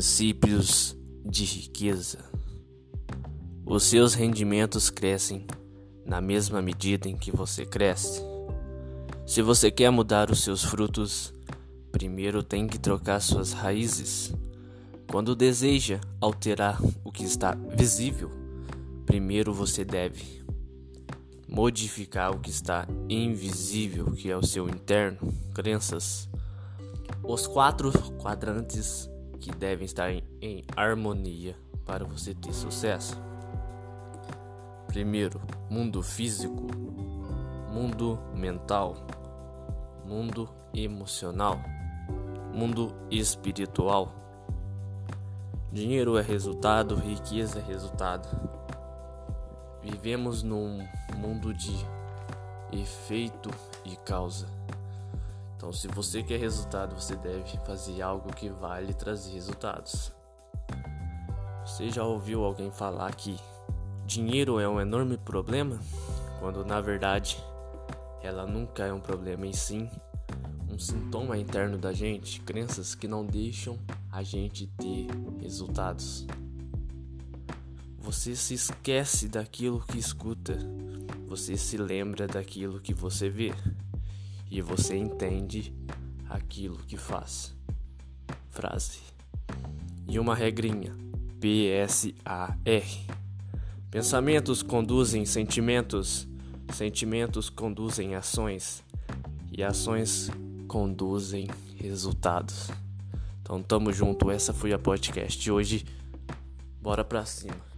Princípios de riqueza. Os seus rendimentos crescem na mesma medida em que você cresce. Se você quer mudar os seus frutos, primeiro tem que trocar suas raízes. Quando deseja alterar o que está visível, primeiro você deve modificar o que está invisível, que é o seu interno, crenças. Os quatro quadrantes que devem estar em, em harmonia para você ter sucesso. Primeiro, mundo físico, mundo mental, mundo emocional, mundo espiritual. Dinheiro é resultado, riqueza é resultado. Vivemos num mundo de efeito e causa. Então, se você quer resultado, você deve fazer algo que vai lhe trazer resultados. Você já ouviu alguém falar que dinheiro é um enorme problema? Quando na verdade ela nunca é um problema, em sim um sintoma interno da gente, crenças que não deixam a gente ter resultados. Você se esquece daquilo que escuta, você se lembra daquilo que você vê e você entende aquilo que faz. Frase. E uma regrinha: PSAR. Pensamentos conduzem sentimentos, sentimentos conduzem ações e ações conduzem resultados. Então tamo junto, essa foi a podcast de hoje. Bora pra cima.